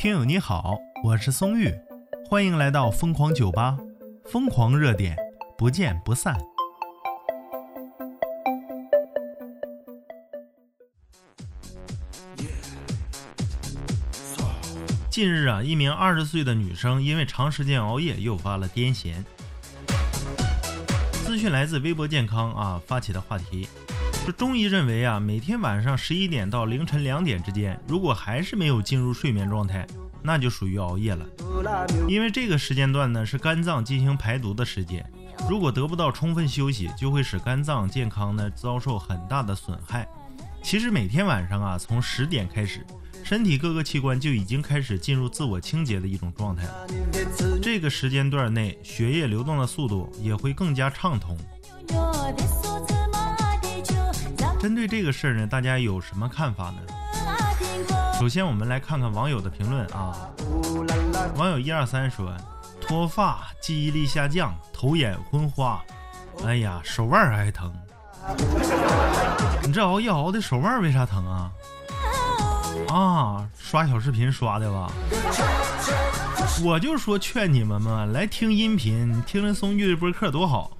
听友你好，我是松玉，欢迎来到疯狂酒吧，疯狂热点，不见不散。近日啊，一名二十岁的女生因为长时间熬夜诱发了癫痫。资讯来自微博健康啊发起的话题。中医认为啊，每天晚上十一点到凌晨两点之间，如果还是没有进入睡眠状态，那就属于熬夜了。因为这个时间段呢是肝脏进行排毒的时间，如果得不到充分休息，就会使肝脏健康呢遭受很大的损害。其实每天晚上啊，从十点开始，身体各个器官就已经开始进入自我清洁的一种状态了。这个时间段内，血液流动的速度也会更加畅通。针对这个事儿呢，大家有什么看法呢？首先，我们来看看网友的评论啊。网友一二三说：脱发、记忆力下降、头眼昏花，哎呀，手腕还疼。你这熬夜熬的手腕为啥疼啊？啊，刷小视频刷的吧？我就说劝你们嘛，来听音频，听听松玉的播客多好。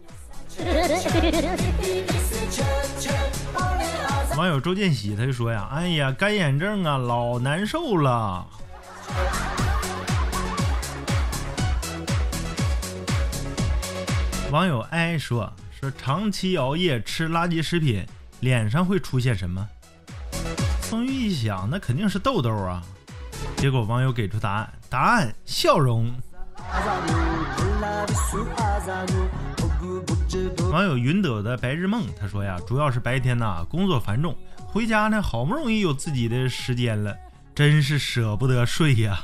网友周建喜他就说呀：“哎呀，干眼症啊，老难受了。”网友哀说：“说长期熬夜吃垃圾食品，脸上会出现什么？”宋玉一想，那肯定是痘痘啊。结果网友给出答案：答案笑容。网友云朵的白日梦，他说呀，主要是白天呐工作繁重，回家呢好不容易有自己的时间了，真是舍不得睡呀。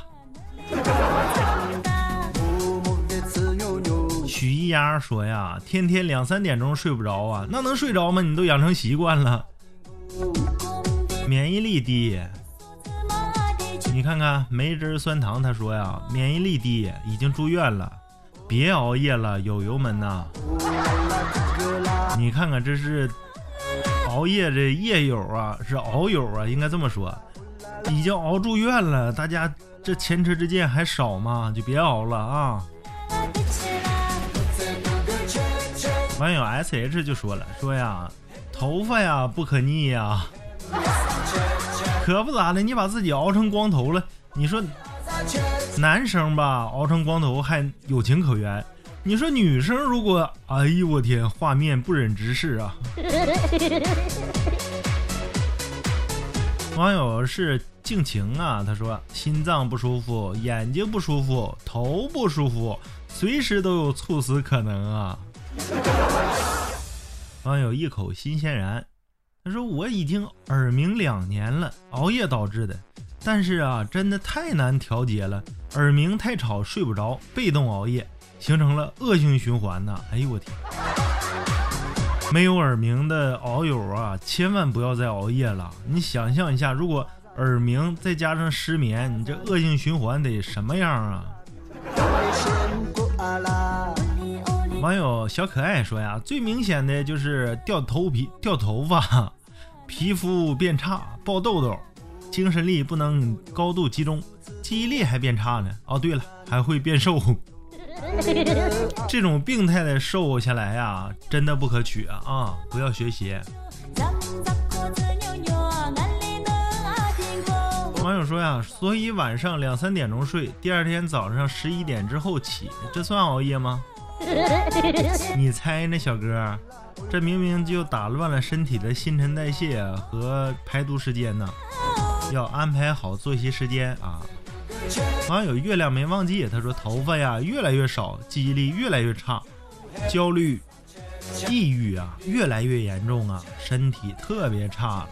许一丫说呀，天天两三点钟睡不着啊，那能睡着吗？你都养成习惯了，免疫力低。你看看梅汁酸糖，他说呀，免疫力低，已经住院了。别熬夜了，友友们呐！你看看，这是熬夜这夜友啊，是熬友啊，应该这么说。已经熬住院了，大家这前车之鉴还少吗？就别熬了啊！网友 S H 就说了，说呀，头发呀不可逆呀，可不咋的，你把自己熬成光头了，你说？男生吧，熬成光头还有情可原。你说女生如果……哎呦我天，画面不忍直视啊！网友是静情啊，他说心脏不舒服，眼睛不舒服，头不舒服，随时都有猝死可能啊。网友一口新鲜然，他说我已经耳鸣两年了，熬夜导致的。但是啊，真的太难调节了，耳鸣太吵，睡不着，被动熬夜，形成了恶性循环呐！哎呦我天，没有耳鸣的熬友啊，千万不要再熬夜了。你想象一下，如果耳鸣再加上失眠，你这恶性循环得什么样啊？网友小可爱说呀，最明显的就是掉头皮、掉头发，皮肤变差，爆痘痘。精神力不能高度集中，记忆力还变差呢。哦，对了，还会变瘦。这种病态的瘦下来呀，真的不可取啊！啊，不要学习。网友说呀，所以晚上两三点钟睡，第二天早上十一点之后起，这算熬夜吗？你猜呢，小哥？这明明就打乱了身体的新陈代谢和排毒时间呢。要安排好作息时间啊！网友月亮没忘记，他说头发呀越来越少，记忆力越来越差，焦虑、抑郁啊越来越严重啊，身体特别差了。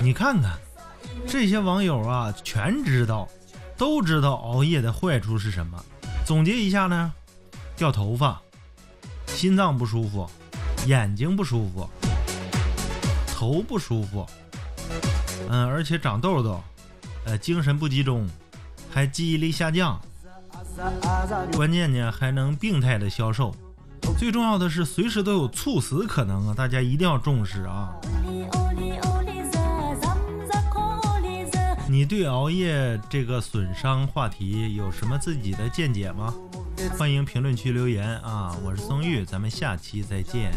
你看看这些网友啊，全知道，都知道熬夜的坏处是什么。总结一下呢，掉头发，心脏不舒服，眼睛不舒服，头不舒服。嗯，而且长痘痘，呃，精神不集中，还记忆力下降，关键呢还能病态的消瘦，最重要的是随时都有猝死可能啊！大家一定要重视啊！你对熬夜这个损伤话题有什么自己的见解吗？欢迎评论区留言啊！我是松玉，咱们下期再见。